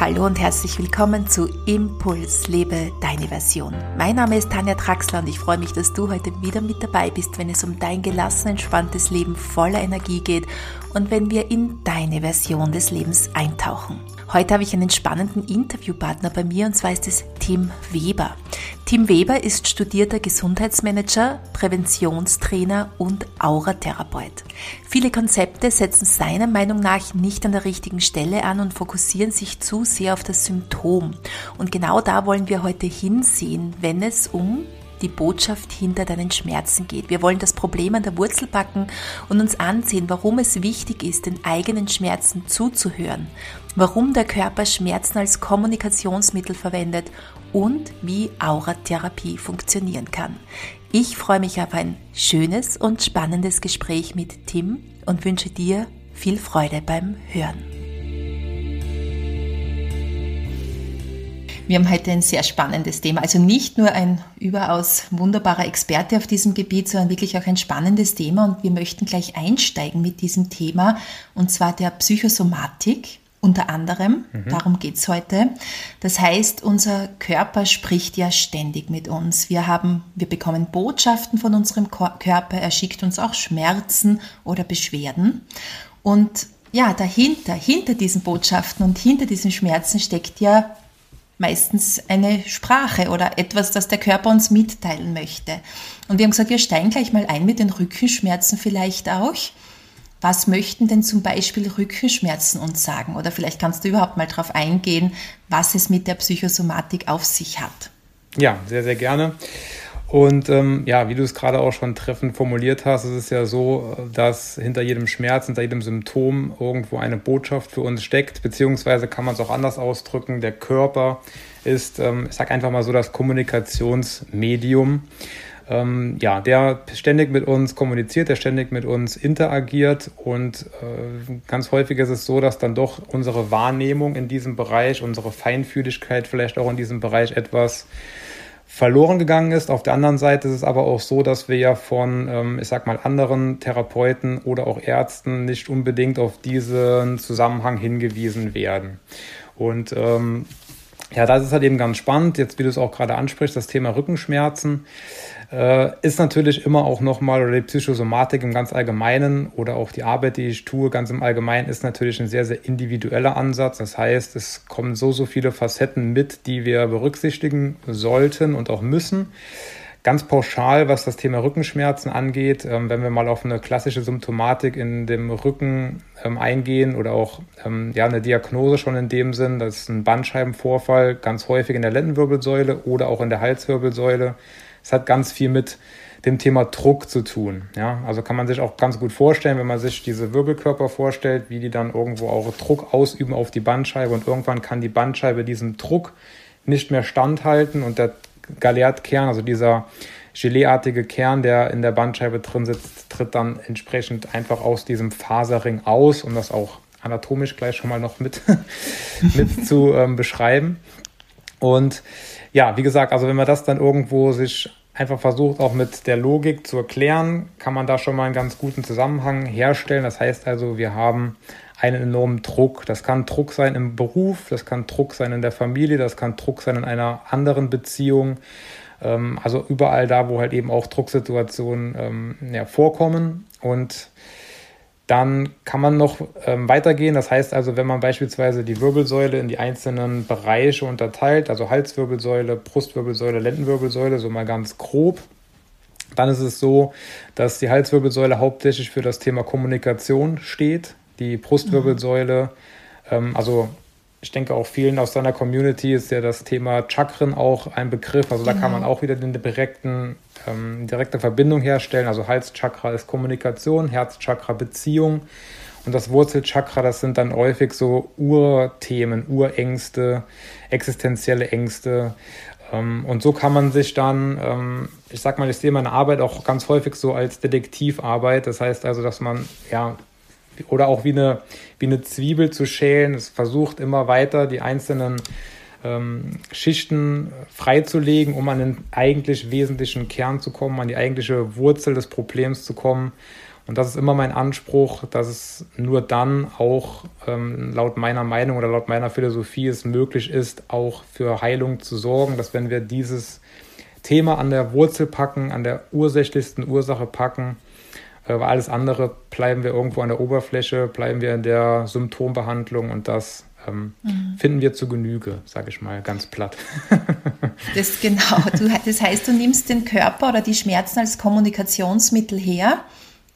Hallo und herzlich willkommen zu Impuls, lebe deine Version. Mein Name ist Tanja Traxler und ich freue mich, dass du heute wieder mit dabei bist, wenn es um dein gelassen, entspanntes Leben voller Energie geht und wenn wir in deine Version des Lebens eintauchen. Heute habe ich einen spannenden Interviewpartner bei mir und zwar ist es Tim Weber. Tim Weber ist studierter Gesundheitsmanager, Präventionstrainer und Auratherapeut. Viele Konzepte setzen seiner Meinung nach nicht an der richtigen Stelle an und fokussieren sich zu sehr auf das Symptom. Und genau da wollen wir heute hinsehen, wenn es um die Botschaft hinter deinen Schmerzen geht. Wir wollen das Problem an der Wurzel packen und uns ansehen, warum es wichtig ist, den eigenen Schmerzen zuzuhören, warum der Körper Schmerzen als Kommunikationsmittel verwendet und wie Auratherapie funktionieren kann. Ich freue mich auf ein schönes und spannendes Gespräch mit Tim und wünsche dir viel Freude beim Hören. Wir haben heute ein sehr spannendes Thema. Also nicht nur ein überaus wunderbarer Experte auf diesem Gebiet, sondern wirklich auch ein spannendes Thema. Und wir möchten gleich einsteigen mit diesem Thema, und zwar der Psychosomatik. Unter anderem, mhm. darum geht's heute. Das heißt, unser Körper spricht ja ständig mit uns. Wir haben, wir bekommen Botschaften von unserem Körper, er schickt uns auch Schmerzen oder Beschwerden. Und ja, dahinter, hinter diesen Botschaften und hinter diesen Schmerzen steckt ja meistens eine Sprache oder etwas, das der Körper uns mitteilen möchte. Und wir haben gesagt, wir steigen gleich mal ein mit den Rückenschmerzen vielleicht auch. Was möchten denn zum Beispiel Rückenschmerzen uns sagen? Oder vielleicht kannst du überhaupt mal darauf eingehen, was es mit der Psychosomatik auf sich hat. Ja, sehr, sehr gerne. Und ähm, ja, wie du es gerade auch schon treffend formuliert hast, ist es ja so, dass hinter jedem Schmerz, hinter jedem Symptom irgendwo eine Botschaft für uns steckt, beziehungsweise kann man es auch anders ausdrücken. Der Körper ist, ähm, ich sage einfach mal so, das Kommunikationsmedium. Ähm, ja, der ständig mit uns kommuniziert, der ständig mit uns interagiert und äh, ganz häufig ist es so, dass dann doch unsere Wahrnehmung in diesem Bereich, unsere Feinfühligkeit vielleicht auch in diesem Bereich etwas verloren gegangen ist. Auf der anderen Seite ist es aber auch so, dass wir ja von, ähm, ich sag mal, anderen Therapeuten oder auch Ärzten nicht unbedingt auf diesen Zusammenhang hingewiesen werden. Und ähm, ja, das ist halt eben ganz spannend. Jetzt, wie du es auch gerade ansprichst, das Thema Rückenschmerzen äh, ist natürlich immer auch nochmal, oder die Psychosomatik im ganz Allgemeinen oder auch die Arbeit, die ich tue, ganz im Allgemeinen, ist natürlich ein sehr, sehr individueller Ansatz. Das heißt, es kommen so, so viele Facetten mit, die wir berücksichtigen sollten und auch müssen. Ganz pauschal, was das Thema Rückenschmerzen angeht, ähm, wenn wir mal auf eine klassische Symptomatik in dem Rücken ähm, eingehen oder auch ähm, ja, eine Diagnose schon in dem Sinn, das ist ein Bandscheibenvorfall, ganz häufig in der Lendenwirbelsäule oder auch in der Halswirbelsäule es hat ganz viel mit dem Thema Druck zu tun. Ja? Also kann man sich auch ganz gut vorstellen, wenn man sich diese Wirbelkörper vorstellt, wie die dann irgendwo auch Druck ausüben auf die Bandscheibe und irgendwann kann die Bandscheibe diesem Druck nicht mehr standhalten und der Galertkern, also dieser geleeartige Kern, der in der Bandscheibe drin sitzt, tritt dann entsprechend einfach aus diesem Faserring aus, um das auch anatomisch gleich schon mal noch mit, mit zu ähm, beschreiben. Und ja, wie gesagt, also wenn man das dann irgendwo sich einfach versucht, auch mit der Logik zu erklären, kann man da schon mal einen ganz guten Zusammenhang herstellen. Das heißt also, wir haben einen enormen Druck. Das kann Druck sein im Beruf, das kann Druck sein in der Familie, das kann Druck sein in einer anderen Beziehung. Ähm, also überall da, wo halt eben auch Drucksituationen ähm, ja, vorkommen. Und dann kann man noch ähm, weitergehen. Das heißt also, wenn man beispielsweise die Wirbelsäule in die einzelnen Bereiche unterteilt, also Halswirbelsäule, Brustwirbelsäule, Lendenwirbelsäule, so mal ganz grob, dann ist es so, dass die Halswirbelsäule hauptsächlich für das Thema Kommunikation steht. Die Brustwirbelsäule, mhm. ähm, also ich denke auch vielen aus seiner Community ist ja das Thema Chakren auch ein Begriff. Also da kann man genau. auch wieder eine direkten, ähm, direkte Verbindung herstellen. Also Halschakra ist Kommunikation, Herzchakra Beziehung. Und das Wurzelchakra, das sind dann häufig so Urthemen, Urängste, existenzielle Ängste. Ähm, und so kann man sich dann, ähm, ich sag mal, ich sehe meine Arbeit auch ganz häufig so als Detektivarbeit. Das heißt also, dass man ja oder auch wie eine, wie eine Zwiebel zu schälen. Es versucht immer weiter die einzelnen ähm, Schichten freizulegen, um an den eigentlich wesentlichen Kern zu kommen, an die eigentliche Wurzel des Problems zu kommen. Und das ist immer mein Anspruch, dass es nur dann auch ähm, laut meiner Meinung oder laut meiner Philosophie es möglich ist, auch für Heilung zu sorgen, dass wenn wir dieses Thema an der Wurzel packen, an der ursächlichsten Ursache packen, alles andere bleiben wir irgendwo an der Oberfläche, bleiben wir in der Symptombehandlung und das ähm, mhm. finden wir zu Genüge, sage ich mal ganz platt. das genau. Du, das heißt, du nimmst den Körper oder die Schmerzen als Kommunikationsmittel her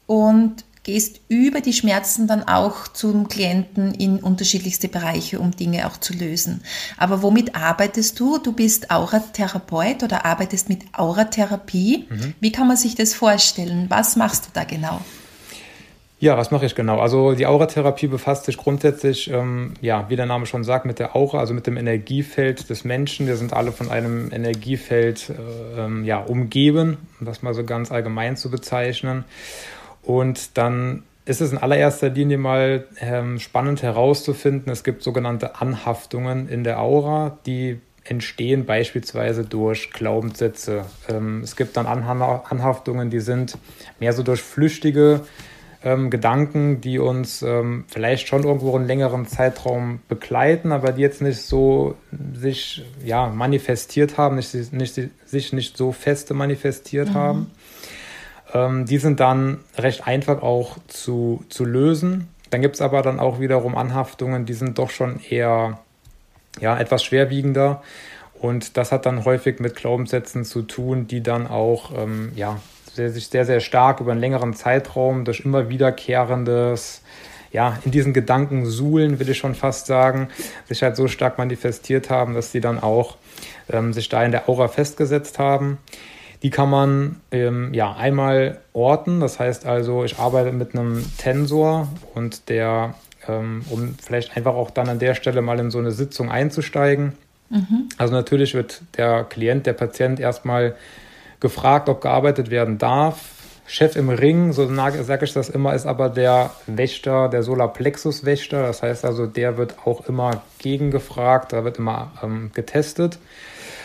und gehst über die Schmerzen dann auch zum Klienten in unterschiedlichste Bereiche, um Dinge auch zu lösen. Aber womit arbeitest du? Du bist Auratherapeut oder arbeitest mit Auratherapie. Mhm. Wie kann man sich das vorstellen? Was machst du da genau? Ja, was mache ich genau? Also die Auratherapie befasst sich grundsätzlich, ähm, ja, wie der Name schon sagt, mit der Aura, also mit dem Energiefeld des Menschen. Wir sind alle von einem Energiefeld äh, ähm, ja, umgeben, um das mal so ganz allgemein zu bezeichnen. Und dann ist es in allererster Linie mal ähm, spannend herauszufinden, es gibt sogenannte Anhaftungen in der Aura, die entstehen beispielsweise durch Glaubenssätze. Ähm, es gibt dann Anhaftungen, die sind mehr so durch flüchtige ähm, Gedanken, die uns ähm, vielleicht schon irgendwo einen längeren Zeitraum begleiten, aber die jetzt nicht so sich ja, manifestiert haben, nicht, nicht, sich nicht so feste manifestiert mhm. haben. Ähm, die sind dann recht einfach auch zu, zu lösen. Dann gibt es aber dann auch wiederum Anhaftungen, die sind doch schon eher ja, etwas schwerwiegender. Und das hat dann häufig mit Glaubenssätzen zu tun, die dann auch ähm, ja, sehr, sehr, sehr stark über einen längeren Zeitraum durch immer wiederkehrendes, ja, in diesen Gedanken suhlen, will ich schon fast sagen, sich halt so stark manifestiert haben, dass sie dann auch ähm, sich da in der Aura festgesetzt haben. Die kann man ähm, ja einmal orten. Das heißt also, ich arbeite mit einem Tensor und der, ähm, um vielleicht einfach auch dann an der Stelle mal in so eine Sitzung einzusteigen. Mhm. Also natürlich wird der Klient, der Patient erstmal gefragt, ob gearbeitet werden darf. Chef im Ring, so sage ich das immer, ist aber der Wächter, der Solarplexus-Wächter. Das heißt also, der wird auch immer gegengefragt, da wird immer ähm, getestet.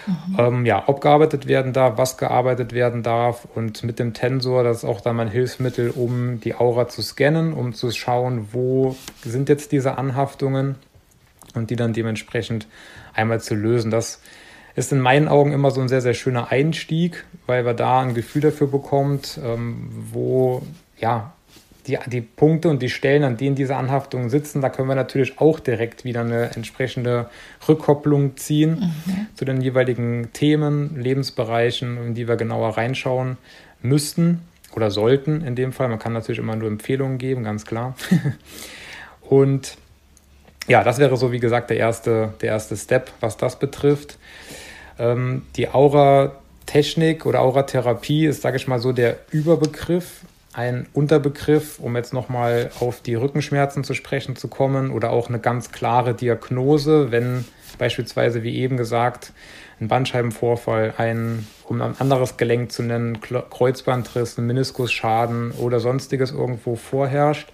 Mhm. Ähm, ja, ob gearbeitet werden darf, was gearbeitet werden darf und mit dem Tensor, das ist auch dann mein Hilfsmittel, um die Aura zu scannen, um zu schauen, wo sind jetzt diese Anhaftungen und die dann dementsprechend einmal zu lösen. Das ist in meinen Augen immer so ein sehr, sehr schöner Einstieg, weil man da ein Gefühl dafür bekommt, ähm, wo ja die, die Punkte und die Stellen, an denen diese Anhaftungen sitzen, da können wir natürlich auch direkt wieder eine entsprechende Rückkopplung ziehen mhm. zu den jeweiligen Themen, Lebensbereichen, in die wir genauer reinschauen müssten oder sollten in dem Fall. Man kann natürlich immer nur Empfehlungen geben, ganz klar. und ja, das wäre so, wie gesagt, der erste, der erste Step, was das betrifft. Ähm, die Aura-Technik oder Auratherapie ist, sage ich mal so, der Überbegriff ein Unterbegriff, um jetzt nochmal auf die Rückenschmerzen zu sprechen zu kommen oder auch eine ganz klare Diagnose, wenn beispielsweise, wie eben gesagt, ein Bandscheibenvorfall, ein, um ein anderes Gelenk zu nennen, Kreuzbandriss, ein Meniskusschaden oder sonstiges irgendwo vorherrscht.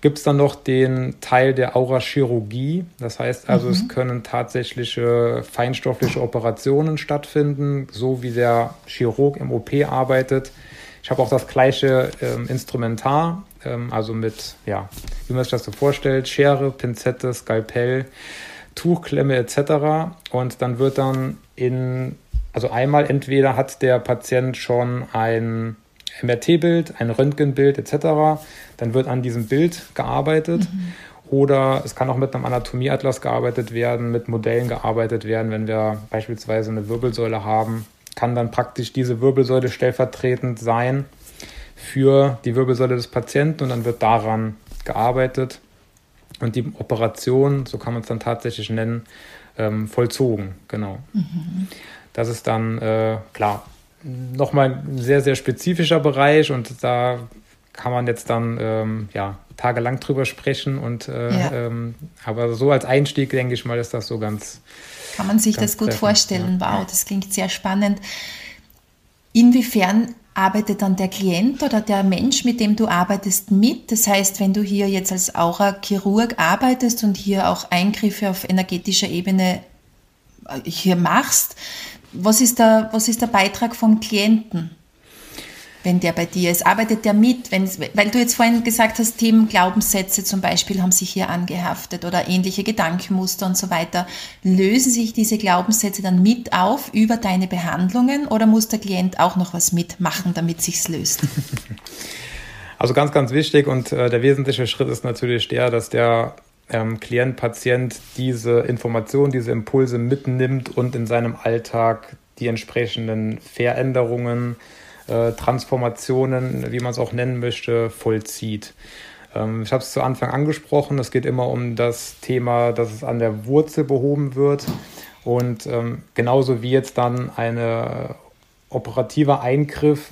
Gibt es dann noch den Teil der Aurachirurgie. Das heißt also, mhm. es können tatsächliche feinstoffliche Operationen stattfinden, so wie der Chirurg im OP arbeitet ich habe auch das gleiche ähm, Instrumentar, ähm, also mit, ja, wie man sich das so vorstellt, Schere, Pinzette, Skalpell, Tuchklemme etc. Und dann wird dann in, also einmal entweder hat der Patient schon ein MRT-Bild, ein Röntgenbild etc. Dann wird an diesem Bild gearbeitet. Mhm. Oder es kann auch mit einem Anatomieatlas gearbeitet werden, mit Modellen gearbeitet werden, wenn wir beispielsweise eine Wirbelsäule haben kann dann praktisch diese Wirbelsäule stellvertretend sein für die Wirbelsäule des Patienten und dann wird daran gearbeitet und die Operation, so kann man es dann tatsächlich nennen, ähm, vollzogen. Genau. Mhm. Das ist dann äh, klar nochmal ein sehr, sehr spezifischer Bereich und da kann man jetzt dann ähm, ja, tagelang drüber sprechen und äh, ja. ähm, aber so als Einstieg denke ich mal ist das so ganz kann man sich das gut treffend, vorstellen. Ja. Wow, das klingt sehr spannend. Inwiefern arbeitet dann der Klient oder der Mensch, mit dem du arbeitest, mit? Das heißt, wenn du hier jetzt als Aura-Chirurg arbeitest und hier auch Eingriffe auf energetischer Ebene äh, hier machst, was ist der, was ist der Beitrag vom Klienten? Wenn der bei dir ist? Arbeitet der mit? Wenn, weil du jetzt vorhin gesagt hast, Themen Glaubenssätze zum Beispiel haben sich hier angehaftet oder ähnliche Gedankenmuster und so weiter. Lösen sich diese Glaubenssätze dann mit auf über deine Behandlungen oder muss der Klient auch noch was mitmachen, damit sich's löst? Also ganz, ganz wichtig und äh, der wesentliche Schritt ist natürlich der, dass der ähm, Klient, Patient diese Informationen, diese Impulse mitnimmt und in seinem Alltag die entsprechenden Veränderungen, äh, Transformationen, wie man es auch nennen möchte, vollzieht. Ähm, ich habe es zu Anfang angesprochen, es geht immer um das Thema, dass es an der Wurzel behoben wird. Und ähm, genauso wie jetzt dann ein operativer Eingriff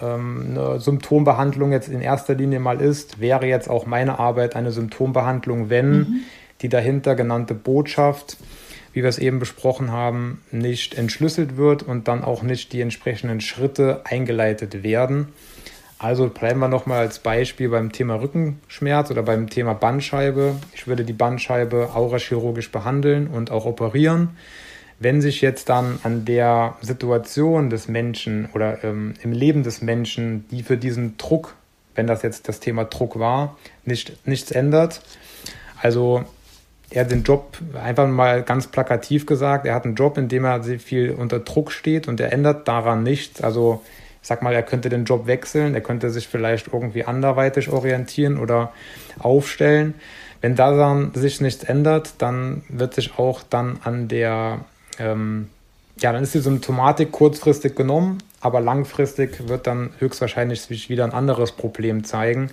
ähm, eine Symptombehandlung jetzt in erster Linie mal ist, wäre jetzt auch meine Arbeit eine Symptombehandlung, wenn mhm. die dahinter genannte Botschaft, wie wir es eben besprochen haben, nicht entschlüsselt wird und dann auch nicht die entsprechenden Schritte eingeleitet werden. Also bleiben wir nochmal als Beispiel beim Thema Rückenschmerz oder beim Thema Bandscheibe. Ich würde die Bandscheibe aurachirurgisch behandeln und auch operieren. Wenn sich jetzt dann an der Situation des Menschen oder ähm, im Leben des Menschen, die für diesen Druck, wenn das jetzt das Thema Druck war, nicht, nichts ändert, also er hat den Job einfach mal ganz plakativ gesagt, er hat einen Job, in dem er sehr viel unter Druck steht und er ändert daran nichts. Also ich sag mal, er könnte den Job wechseln, er könnte sich vielleicht irgendwie anderweitig orientieren oder aufstellen. Wenn daran sich nichts ändert, dann wird sich auch dann an der ähm, ja, dann ist die Symptomatik kurzfristig genommen, aber langfristig wird dann höchstwahrscheinlich sich wieder ein anderes Problem zeigen.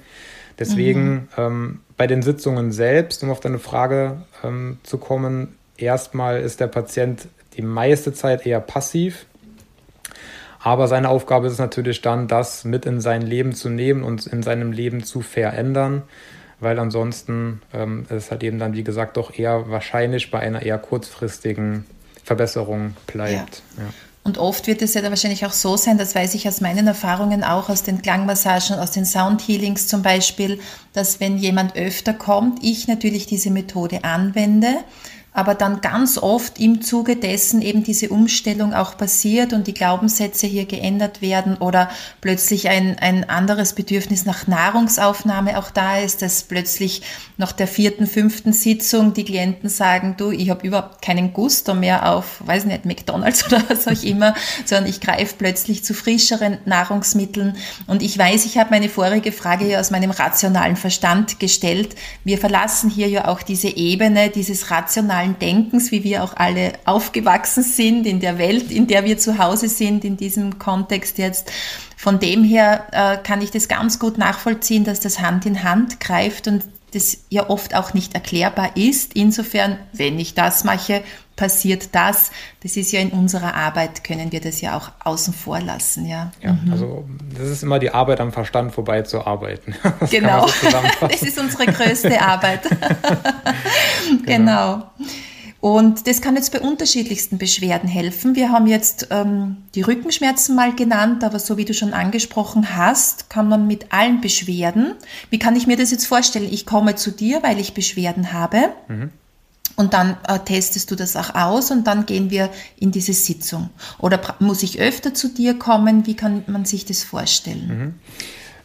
Deswegen mhm. ähm, bei den Sitzungen selbst, um auf deine Frage ähm, zu kommen, erstmal ist der Patient die meiste Zeit eher passiv. Aber seine Aufgabe ist es natürlich dann, das mit in sein Leben zu nehmen und in seinem Leben zu verändern, weil ansonsten ähm, ist halt eben dann, wie gesagt, doch eher wahrscheinlich bei einer eher kurzfristigen Verbesserung bleibt. Ja. Ja. Und oft wird es ja dann wahrscheinlich auch so sein, das weiß ich aus meinen Erfahrungen auch, aus den Klangmassagen, aus den Soundhealings zum Beispiel, dass wenn jemand öfter kommt, ich natürlich diese Methode anwende, aber dann ganz oft im Zuge dessen eben diese Umstellung auch passiert und die Glaubenssätze hier geändert werden oder plötzlich ein, ein anderes Bedürfnis nach Nahrungsaufnahme auch da ist, dass plötzlich nach der vierten, fünften Sitzung die Klienten sagen, du, ich habe überhaupt keinen Gusto mehr auf, weiß nicht, McDonalds oder was auch immer, sondern ich greife plötzlich zu frischeren Nahrungsmitteln und ich weiß, ich habe meine vorige Frage ja aus meinem rationalen Verstand gestellt. Wir verlassen hier ja auch diese Ebene dieses rationalen rationalen Denkens, wie wir auch alle aufgewachsen sind, in der Welt, in der wir zu Hause sind, in diesem Kontext jetzt. Von dem her äh, kann ich das ganz gut nachvollziehen, dass das Hand in Hand greift und das ja oft auch nicht erklärbar ist. Insofern, wenn ich das mache, passiert das. Das ist ja in unserer Arbeit, können wir das ja auch außen vor lassen. Ja, ja mhm. also das ist immer die Arbeit am Verstand vorbei zu arbeiten. Das genau, so das ist unsere größte Arbeit. genau. genau. Und das kann jetzt bei unterschiedlichsten Beschwerden helfen. Wir haben jetzt ähm, die Rückenschmerzen mal genannt, aber so wie du schon angesprochen hast, kann man mit allen Beschwerden, wie kann ich mir das jetzt vorstellen? Ich komme zu dir, weil ich Beschwerden habe. Mhm. Und dann äh, testest du das auch aus und dann gehen wir in diese Sitzung. Oder muss ich öfter zu dir kommen? Wie kann man sich das vorstellen? Mhm.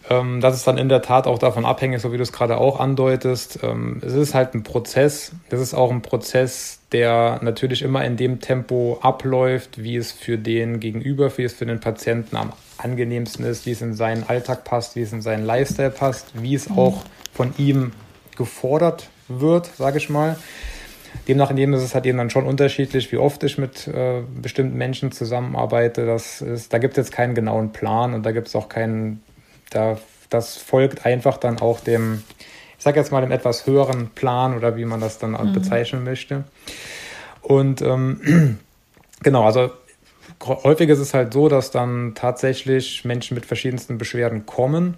Ähm, das ist dann in der Tat auch davon abhängig, so wie du es gerade auch andeutest. Ähm, es ist halt ein Prozess. Es ist auch ein Prozess, der natürlich immer in dem Tempo abläuft, wie es für den Gegenüber, wie es für den Patienten am angenehmsten ist, wie es in seinen Alltag passt, wie es in seinen Lifestyle passt, wie es mhm. auch von ihm gefordert wird, sage ich mal. Demnach in dem ist es halt eben dann schon unterschiedlich, wie oft ich mit äh, bestimmten Menschen zusammenarbeite. Das ist, da gibt es jetzt keinen genauen Plan und da gibt es auch keinen da, das folgt einfach dann auch dem, ich sage jetzt mal, dem etwas höheren Plan oder wie man das dann mhm. bezeichnen möchte. Und ähm, genau, also häufig ist es halt so, dass dann tatsächlich Menschen mit verschiedensten Beschwerden kommen.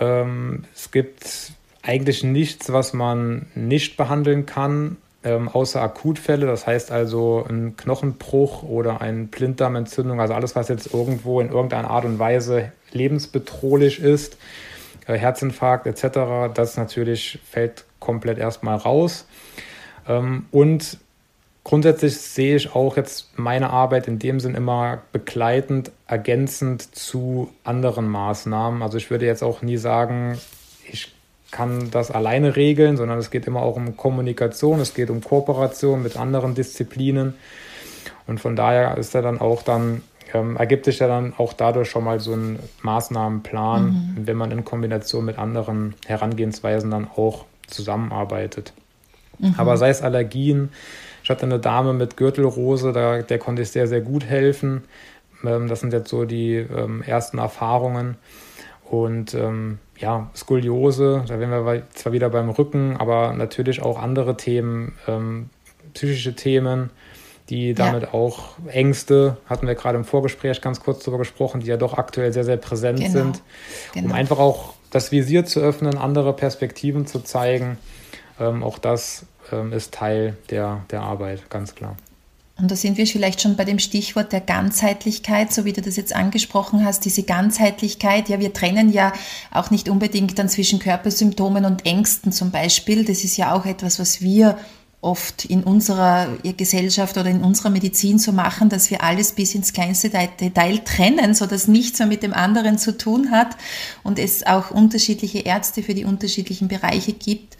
Ähm, es gibt eigentlich nichts, was man nicht behandeln kann, ähm, außer Akutfälle. Das heißt also ein Knochenbruch oder eine Blinddarmentzündung, also alles, was jetzt irgendwo in irgendeiner Art und Weise lebensbedrohlich ist, äh, Herzinfarkt etc., das natürlich fällt komplett erstmal raus. Ähm, und grundsätzlich sehe ich auch jetzt meine Arbeit in dem Sinn immer begleitend, ergänzend zu anderen Maßnahmen. Also ich würde jetzt auch nie sagen, ich kann das alleine regeln, sondern es geht immer auch um Kommunikation, es geht um Kooperation mit anderen Disziplinen. Und von daher ist er dann auch dann, ähm, ergibt sich ja dann auch dadurch schon mal so ein Maßnahmenplan, mhm. wenn man in Kombination mit anderen Herangehensweisen dann auch zusammenarbeitet. Mhm. Aber sei es Allergien, ich hatte eine Dame mit Gürtelrose, da, der konnte ich sehr, sehr gut helfen. Ähm, das sind jetzt so die ähm, ersten Erfahrungen. Und ähm, ja, Skoliose, da wären wir zwar wieder beim Rücken, aber natürlich auch andere Themen, ähm, psychische Themen, die damit ja. auch Ängste, hatten wir gerade im Vorgespräch ganz kurz darüber gesprochen, die ja doch aktuell sehr, sehr präsent genau. sind, genau. um einfach auch das Visier zu öffnen, andere Perspektiven zu zeigen. Ähm, auch das ähm, ist Teil der, der Arbeit, ganz klar. Und da sind wir vielleicht schon bei dem Stichwort der Ganzheitlichkeit, so wie du das jetzt angesprochen hast, diese Ganzheitlichkeit. Ja, wir trennen ja auch nicht unbedingt dann zwischen Körpersymptomen und Ängsten zum Beispiel. Das ist ja auch etwas, was wir oft in unserer Gesellschaft oder in unserer Medizin so machen, dass wir alles bis ins kleinste Detail trennen, so dass nichts mehr mit dem anderen zu tun hat und es auch unterschiedliche Ärzte für die unterschiedlichen Bereiche gibt.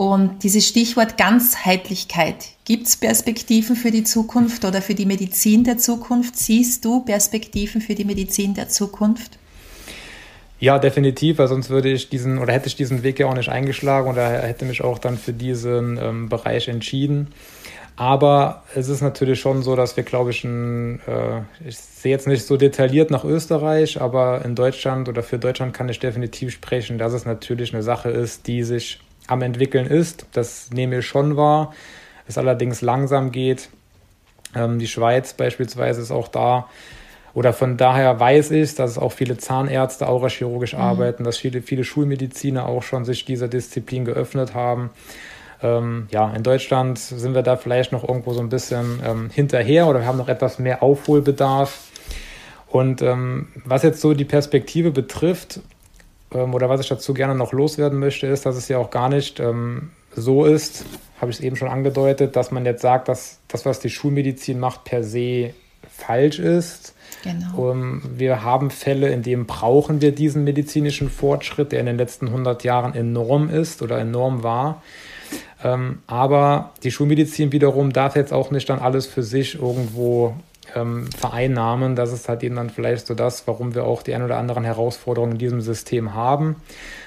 Und dieses Stichwort Ganzheitlichkeit, gibt es Perspektiven für die Zukunft oder für die Medizin der Zukunft? Siehst du Perspektiven für die Medizin der Zukunft? Ja, definitiv, weil sonst würde ich diesen oder hätte ich diesen Weg ja auch nicht eingeschlagen oder hätte mich auch dann für diesen ähm, Bereich entschieden. Aber es ist natürlich schon so, dass wir, glaube ich, ein, äh, ich sehe jetzt nicht so detailliert nach Österreich, aber in Deutschland oder für Deutschland kann ich definitiv sprechen, dass es natürlich eine Sache ist, die sich am entwickeln ist. Das nehme ich schon wahr. Es allerdings langsam geht. Ähm, die Schweiz beispielsweise ist auch da. Oder von daher weiß ich, dass auch viele Zahnärzte aurachirurgisch mhm. arbeiten, dass viele, viele Schulmediziner auch schon sich dieser Disziplin geöffnet haben. Ähm, ja, in Deutschland sind wir da vielleicht noch irgendwo so ein bisschen ähm, hinterher oder wir haben noch etwas mehr Aufholbedarf. Und ähm, was jetzt so die Perspektive betrifft, ähm, oder was ich dazu gerne noch loswerden möchte, ist, dass es ja auch gar nicht ähm, so ist, habe ich es eben schon angedeutet, dass man jetzt sagt, dass das, was die Schulmedizin macht, per se falsch ist. Genau. Um, wir haben Fälle, in denen brauchen wir diesen medizinischen Fortschritt, der in den letzten 100 Jahren enorm ist oder enorm war. Ähm, aber die Schulmedizin wiederum darf jetzt auch nicht dann alles für sich irgendwo ähm, vereinnahmen. Das ist halt eben dann vielleicht so das, warum wir auch die ein oder anderen Herausforderungen in diesem System haben.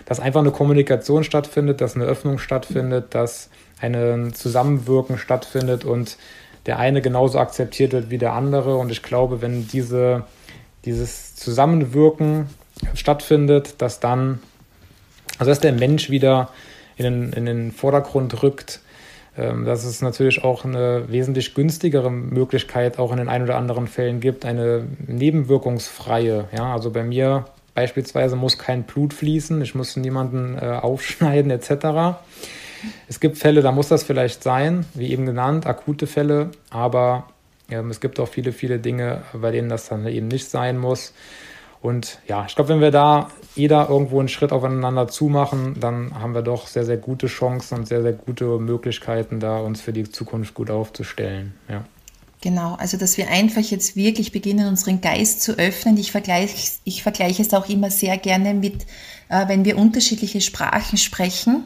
Dass einfach eine Kommunikation stattfindet, dass eine Öffnung stattfindet, dass ein Zusammenwirken stattfindet und der eine genauso akzeptiert wird wie der andere. Und ich glaube, wenn diese, dieses Zusammenwirken stattfindet, dass dann, also dass der Mensch wieder in den, in den Vordergrund rückt, dass es natürlich auch eine wesentlich günstigere Möglichkeit auch in den ein oder anderen Fällen gibt, eine nebenwirkungsfreie. Ja, also bei mir beispielsweise muss kein Blut fließen, ich muss niemanden äh, aufschneiden etc. Es gibt Fälle, da muss das vielleicht sein, wie eben genannt, akute Fälle, aber ähm, es gibt auch viele, viele Dinge, bei denen das dann eben nicht sein muss. Und ja, ich glaube, wenn wir da jeder irgendwo einen Schritt aufeinander zumachen, dann haben wir doch sehr, sehr gute Chancen und sehr, sehr gute Möglichkeiten, da uns für die Zukunft gut aufzustellen. Ja. Genau, also dass wir einfach jetzt wirklich beginnen, unseren Geist zu öffnen. Ich vergleiche, ich vergleiche es auch immer sehr gerne mit, wenn wir unterschiedliche Sprachen sprechen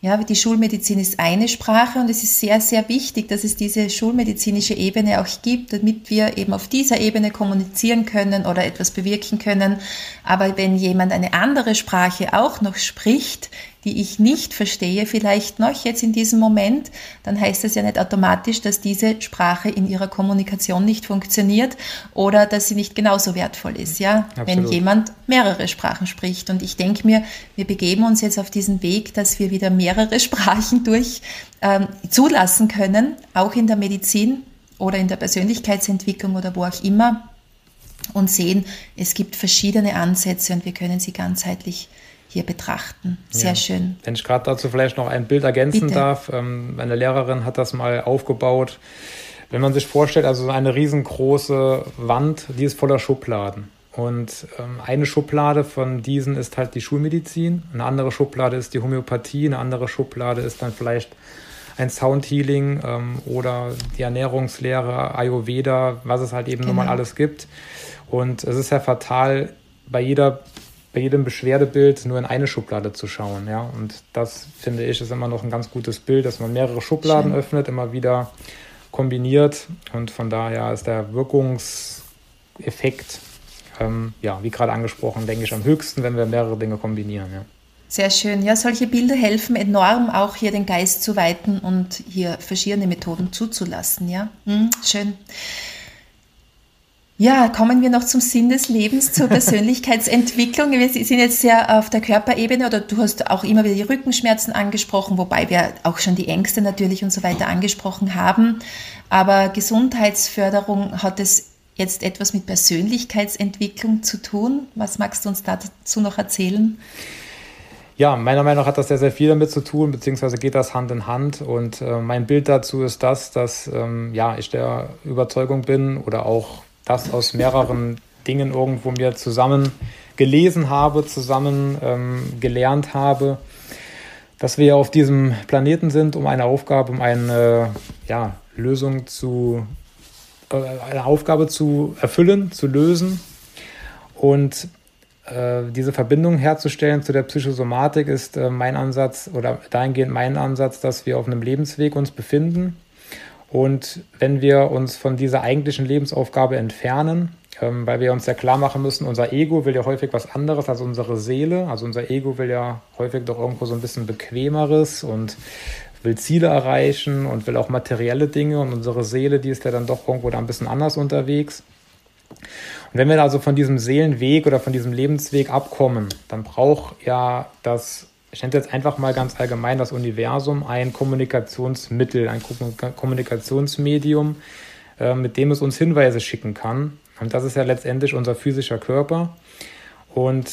ja, die Schulmedizin ist eine Sprache und es ist sehr, sehr wichtig, dass es diese schulmedizinische Ebene auch gibt, damit wir eben auf dieser Ebene kommunizieren können oder etwas bewirken können. Aber wenn jemand eine andere Sprache auch noch spricht, die ich nicht verstehe, vielleicht noch jetzt in diesem Moment, dann heißt das ja nicht automatisch, dass diese Sprache in ihrer Kommunikation nicht funktioniert oder dass sie nicht genauso wertvoll ist, ja, Absolut. wenn jemand mehrere Sprachen spricht. Und ich denke mir, wir begeben uns jetzt auf diesen Weg, dass wir wieder mehrere Sprachen durch ähm, zulassen können, auch in der Medizin oder in der Persönlichkeitsentwicklung oder wo auch immer und sehen, es gibt verschiedene Ansätze und wir können sie ganzheitlich hier betrachten. Sehr ja. schön. Wenn ich gerade dazu vielleicht noch ein Bild ergänzen Bitte. darf. Ähm, meine Lehrerin hat das mal aufgebaut. Wenn man sich vorstellt, also eine riesengroße Wand, die ist voller Schubladen. Und ähm, eine Schublade von diesen ist halt die Schulmedizin, eine andere Schublade ist die Homöopathie, eine andere Schublade ist dann vielleicht ein Soundhealing ähm, oder die Ernährungslehre, Ayurveda, was es halt eben genau. nochmal alles gibt. Und es ist ja fatal, bei jeder bei jedem Beschwerdebild nur in eine Schublade zu schauen. Ja? Und das finde ich ist immer noch ein ganz gutes Bild, dass man mehrere Schubladen Schön. öffnet, immer wieder kombiniert. Und von daher ist der Wirkungseffekt, ähm, ja, wie gerade angesprochen, denke ich am höchsten, wenn wir mehrere Dinge kombinieren. Ja. Sehr schön. Ja, solche Bilder helfen enorm, auch hier den Geist zu weiten und hier verschiedene Methoden zuzulassen. Ja, hm, schön. Ja, kommen wir noch zum Sinn des Lebens, zur Persönlichkeitsentwicklung. Wir sind jetzt sehr auf der Körperebene oder du hast auch immer wieder die Rückenschmerzen angesprochen, wobei wir auch schon die Ängste natürlich und so weiter angesprochen haben. Aber Gesundheitsförderung hat es jetzt etwas mit Persönlichkeitsentwicklung zu tun. Was magst du uns dazu noch erzählen? Ja, meiner Meinung nach hat das sehr, sehr viel damit zu tun, beziehungsweise geht das Hand in Hand. Und äh, mein Bild dazu ist das, dass ähm, ja, ich der Überzeugung bin oder auch das aus mehreren Dingen irgendwo mir zusammen gelesen habe, zusammen ähm, gelernt habe, dass wir auf diesem Planeten sind, um eine Aufgabe, um eine ja, Lösung zu, eine Aufgabe zu erfüllen, zu lösen. Und äh, diese Verbindung herzustellen zu der Psychosomatik ist äh, mein Ansatz oder dahingehend mein Ansatz, dass wir auf einem Lebensweg uns befinden und wenn wir uns von dieser eigentlichen Lebensaufgabe entfernen, ähm, weil wir uns ja klar machen müssen, unser Ego will ja häufig was anderes als unsere Seele. Also unser Ego will ja häufig doch irgendwo so ein bisschen bequemeres und will Ziele erreichen und will auch materielle Dinge. Und unsere Seele, die ist ja dann doch irgendwo da ein bisschen anders unterwegs. Und wenn wir also von diesem Seelenweg oder von diesem Lebensweg abkommen, dann braucht ja das ich nenne jetzt einfach mal ganz allgemein das Universum ein Kommunikationsmittel, ein Kommunikationsmedium, äh, mit dem es uns Hinweise schicken kann. Und das ist ja letztendlich unser physischer Körper. Und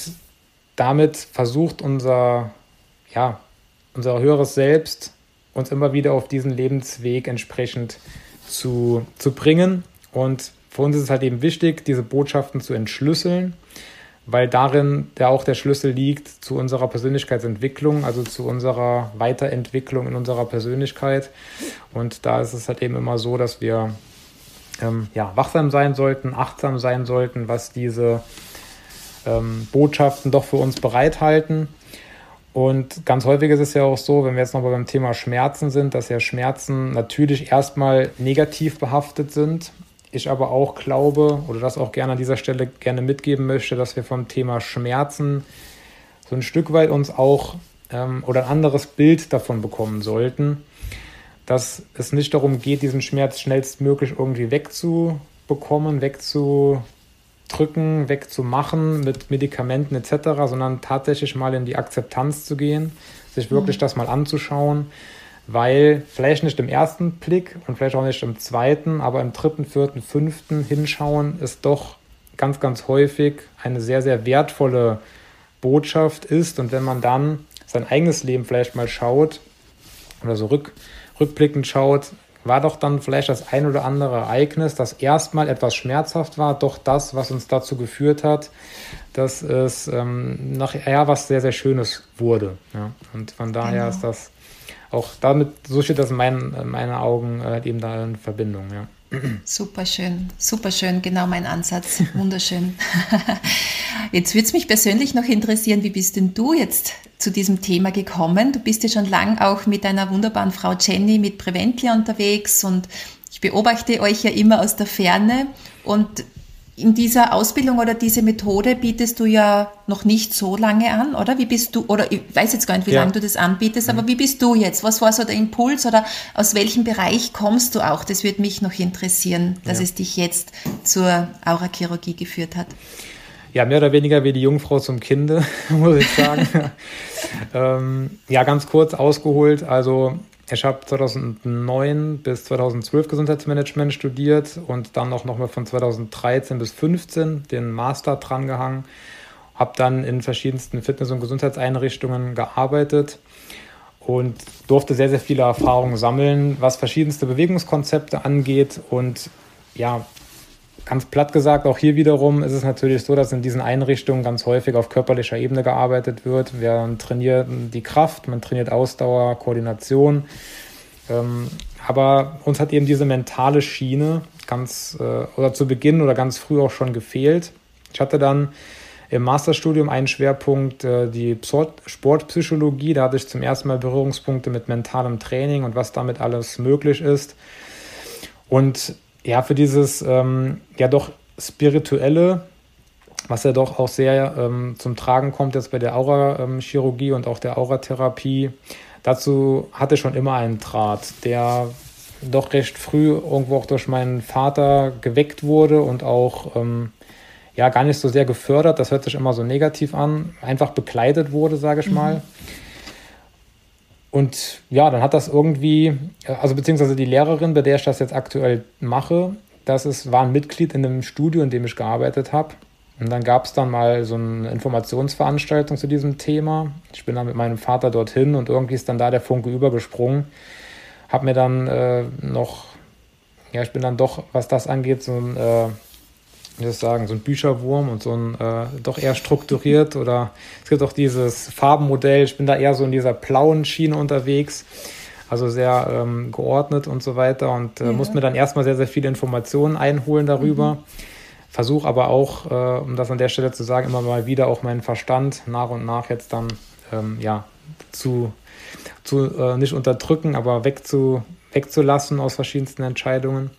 damit versucht unser, ja, unser höheres Selbst uns immer wieder auf diesen Lebensweg entsprechend zu, zu bringen. Und für uns ist es halt eben wichtig, diese Botschaften zu entschlüsseln weil darin ja auch der Schlüssel liegt zu unserer Persönlichkeitsentwicklung, also zu unserer Weiterentwicklung in unserer Persönlichkeit. Und da ist es halt eben immer so, dass wir ähm, ja, wachsam sein sollten, achtsam sein sollten, was diese ähm, Botschaften doch für uns bereithalten. Und ganz häufig ist es ja auch so, wenn wir jetzt nochmal beim Thema Schmerzen sind, dass ja Schmerzen natürlich erstmal negativ behaftet sind. Ich aber auch glaube oder das auch gerne an dieser Stelle gerne mitgeben möchte, dass wir vom Thema Schmerzen so ein Stück weit uns auch ähm, oder ein anderes Bild davon bekommen sollten, dass es nicht darum geht, diesen Schmerz schnellstmöglich irgendwie wegzubekommen, wegzudrücken, wegzumachen mit Medikamenten etc., sondern tatsächlich mal in die Akzeptanz zu gehen, sich wirklich mhm. das mal anzuschauen weil vielleicht nicht im ersten Blick und vielleicht auch nicht im zweiten, aber im dritten, vierten, fünften Hinschauen ist doch ganz, ganz häufig eine sehr, sehr wertvolle Botschaft ist. Und wenn man dann sein eigenes Leben vielleicht mal schaut oder so rück, rückblickend schaut, war doch dann vielleicht das ein oder andere Ereignis, das erstmal etwas schmerzhaft war, doch das, was uns dazu geführt hat, dass es ähm, nachher was sehr, sehr Schönes wurde. Ja? Und von daher genau. ist das auch damit, so steht das in meinen, in meinen Augen äh, eben da in Verbindung, ja. Super schön, super schön, genau mein Ansatz. Wunderschön. Jetzt würde es mich persönlich noch interessieren, wie bist denn du jetzt zu diesem Thema gekommen? Du bist ja schon lang auch mit deiner wunderbaren Frau Jenny mit Preventlia unterwegs und ich beobachte euch ja immer aus der Ferne und in dieser Ausbildung oder diese Methode bietest du ja noch nicht so lange an, oder? Wie bist du, oder ich weiß jetzt gar nicht, wie ja. lange du das anbietest, aber mhm. wie bist du jetzt? Was war so der Impuls oder aus welchem Bereich kommst du auch? Das würde mich noch interessieren, dass ja. es dich jetzt zur Aurachirurgie geführt hat. Ja, mehr oder weniger wie die Jungfrau zum Kinde, muss ich sagen. ähm, ja, ganz kurz ausgeholt. Also ich habe 2009 bis 2012 Gesundheitsmanagement studiert und dann auch nochmal von 2013 bis 2015 den Master drangehangen. Habe dann in verschiedensten Fitness- und Gesundheitseinrichtungen gearbeitet und durfte sehr, sehr viele Erfahrungen sammeln, was verschiedenste Bewegungskonzepte angeht. Und ja, Ganz platt gesagt, auch hier wiederum ist es natürlich so, dass in diesen Einrichtungen ganz häufig auf körperlicher Ebene gearbeitet wird. Man trainiert die Kraft, man trainiert Ausdauer, Koordination. Ähm, aber uns hat eben diese mentale Schiene ganz äh, oder zu Beginn oder ganz früh auch schon gefehlt. Ich hatte dann im Masterstudium einen Schwerpunkt, äh, die Sportpsychologie. Da hatte ich zum ersten Mal Berührungspunkte mit mentalem Training und was damit alles möglich ist. Und ja, für dieses ähm, ja doch spirituelle, was ja doch auch sehr ähm, zum Tragen kommt jetzt bei der Aura-Chirurgie und auch der Auratherapie, dazu hatte ich schon immer einen Draht, der doch recht früh irgendwo auch durch meinen Vater geweckt wurde und auch ähm, ja gar nicht so sehr gefördert, das hört sich immer so negativ an, einfach begleitet wurde, sage ich mhm. Und ja, dann hat das irgendwie, also beziehungsweise die Lehrerin, bei der ich das jetzt aktuell mache, das ist, war ein Mitglied in einem Studio, in dem ich gearbeitet habe. Und dann gab es dann mal so eine Informationsveranstaltung zu diesem Thema. Ich bin dann mit meinem Vater dorthin und irgendwie ist dann da der Funke übergesprungen. Hab mir dann äh, noch, ja, ich bin dann doch, was das angeht, so ein äh, wie ich sagen, so ein Bücherwurm und so ein äh, doch eher strukturiert oder es gibt auch dieses Farbenmodell, ich bin da eher so in dieser blauen Schiene unterwegs, also sehr ähm, geordnet und so weiter und äh, ja. muss mir dann erstmal sehr, sehr viele Informationen einholen darüber. Mhm. Versuche aber auch, äh, um das an der Stelle zu sagen, immer mal wieder auch meinen Verstand nach und nach jetzt dann ähm, ja, zu, zu äh, nicht unterdrücken, aber wegzu, wegzulassen aus verschiedensten Entscheidungen.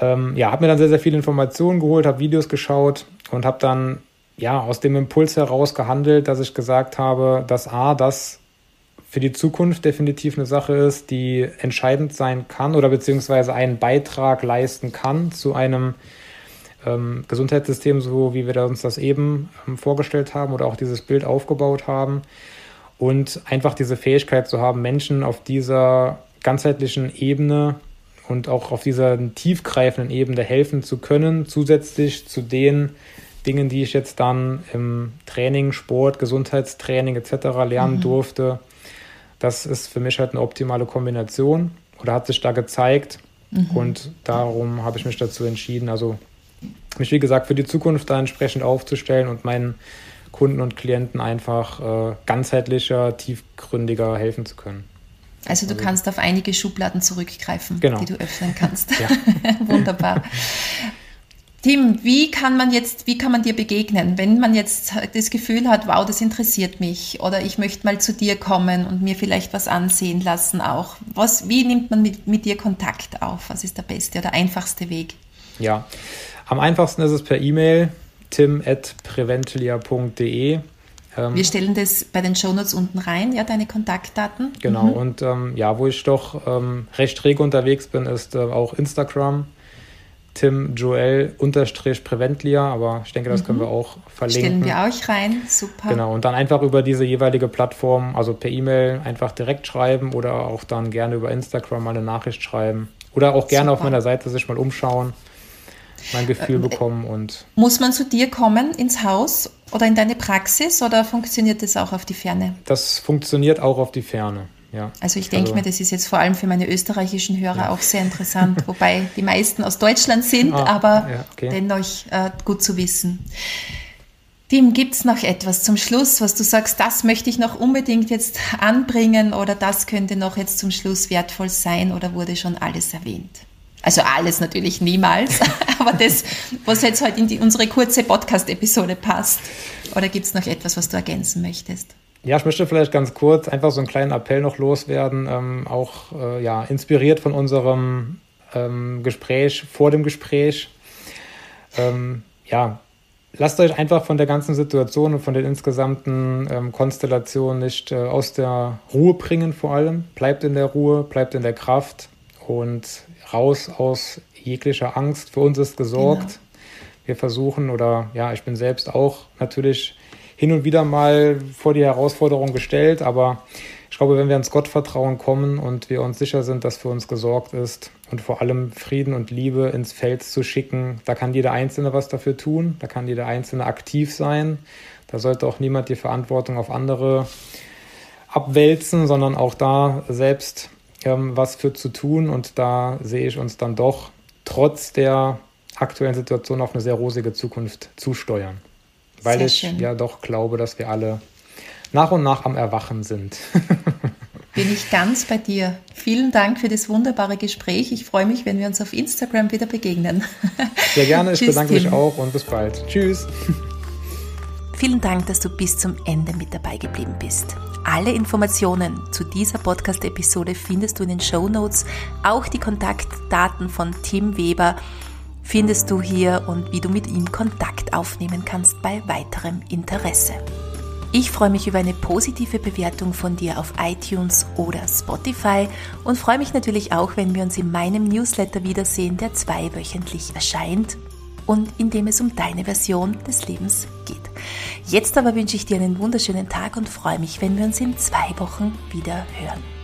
Ähm, ja, habe mir dann sehr, sehr viele Informationen geholt, habe Videos geschaut und habe dann ja aus dem Impuls heraus gehandelt, dass ich gesagt habe, dass A, das für die Zukunft definitiv eine Sache ist, die entscheidend sein kann oder beziehungsweise einen Beitrag leisten kann zu einem ähm, Gesundheitssystem, so wie wir uns das eben ähm, vorgestellt haben oder auch dieses Bild aufgebaut haben. Und einfach diese Fähigkeit zu haben, Menschen auf dieser ganzheitlichen Ebene und auch auf dieser tiefgreifenden Ebene helfen zu können, zusätzlich zu den Dingen, die ich jetzt dann im Training, Sport, Gesundheitstraining etc. lernen mhm. durfte. Das ist für mich halt eine optimale Kombination oder hat sich da gezeigt. Mhm. Und darum habe ich mich dazu entschieden, also mich wie gesagt für die Zukunft da entsprechend aufzustellen und meinen Kunden und Klienten einfach äh, ganzheitlicher, tiefgründiger helfen zu können. Also du also, kannst auf einige Schubladen zurückgreifen, genau. die du öffnen kannst. Wunderbar. Tim, wie kann man jetzt, wie kann man dir begegnen, wenn man jetzt das Gefühl hat, wow, das interessiert mich oder ich möchte mal zu dir kommen und mir vielleicht was ansehen lassen auch. Was, wie nimmt man mit, mit dir Kontakt auf? Was ist der beste oder einfachste Weg? Ja, am einfachsten ist es per E-Mail tim.preventlia.de ähm, Wir stellen das bei den Shownotes unten rein, ja, deine Kontaktdaten. Genau, mhm. und ähm, ja, wo ich doch ähm, recht rege unterwegs bin, ist äh, auch Instagram. Tim Joel unterstrich Preventlia, aber ich denke, das mhm. können wir auch verlinken. Stellen wir auch rein, super. Genau, und dann einfach über diese jeweilige Plattform, also per E-Mail einfach direkt schreiben oder auch dann gerne über Instagram mal eine Nachricht schreiben. Oder auch gerne super. auf meiner Seite sich mal umschauen mein Gefühl äh, bekommen und. Muss man zu dir kommen ins Haus oder in deine Praxis oder funktioniert das auch auf die Ferne? Das funktioniert auch auf die Ferne. Ja. Also ich denke also, mir, das ist jetzt vor allem für meine österreichischen Hörer ja. auch sehr interessant, wobei die meisten aus Deutschland sind, ah, aber ja, okay. dennoch äh, gut zu wissen. Tim, gibt es noch etwas zum Schluss, was du sagst, das möchte ich noch unbedingt jetzt anbringen oder das könnte noch jetzt zum Schluss wertvoll sein oder wurde schon alles erwähnt? Also alles natürlich niemals, aber das, was jetzt heute in die, unsere kurze Podcast-Episode passt. Oder gibt es noch etwas, was du ergänzen möchtest? Ja, ich möchte vielleicht ganz kurz einfach so einen kleinen Appell noch loswerden, ähm, auch äh, ja, inspiriert von unserem ähm, Gespräch, vor dem Gespräch. Ähm, ja, lasst euch einfach von der ganzen Situation und von den insgesamten ähm, Konstellationen nicht äh, aus der Ruhe bringen vor allem. Bleibt in der Ruhe, bleibt in der Kraft und raus aus jeglicher Angst. Für uns ist gesorgt. Genau. Wir versuchen oder ja, ich bin selbst auch natürlich hin und wieder mal vor die Herausforderung gestellt, aber ich glaube, wenn wir ins Gottvertrauen kommen und wir uns sicher sind, dass für uns gesorgt ist und vor allem Frieden und Liebe ins Feld zu schicken, da kann jeder Einzelne was dafür tun, da kann jeder Einzelne aktiv sein. Da sollte auch niemand die Verantwortung auf andere abwälzen, sondern auch da selbst ähm, was für zu tun. Und da sehe ich uns dann doch trotz der aktuellen Situation auf eine sehr rosige Zukunft zusteuern. Weil sehr ich schön. ja doch glaube, dass wir alle nach und nach am Erwachen sind. bin ich ganz bei dir. Vielen Dank für das wunderbare Gespräch. Ich freue mich, wenn wir uns auf Instagram wieder begegnen. Sehr gerne, ich Tschüss, bedanke Tim. mich auch und bis bald. Tschüss. Vielen Dank, dass du bis zum Ende mit dabei geblieben bist. Alle Informationen zu dieser Podcast-Episode findest du in den Show Notes. Auch die Kontaktdaten von Tim Weber findest du hier und wie du mit ihm Kontakt aufnehmen kannst bei weiterem Interesse. Ich freue mich über eine positive Bewertung von dir auf iTunes oder Spotify und freue mich natürlich auch, wenn wir uns in meinem Newsletter wiedersehen, der zweiwöchentlich erscheint und in dem es um deine Version des Lebens geht. Jetzt aber wünsche ich dir einen wunderschönen Tag und freue mich, wenn wir uns in zwei Wochen wieder hören.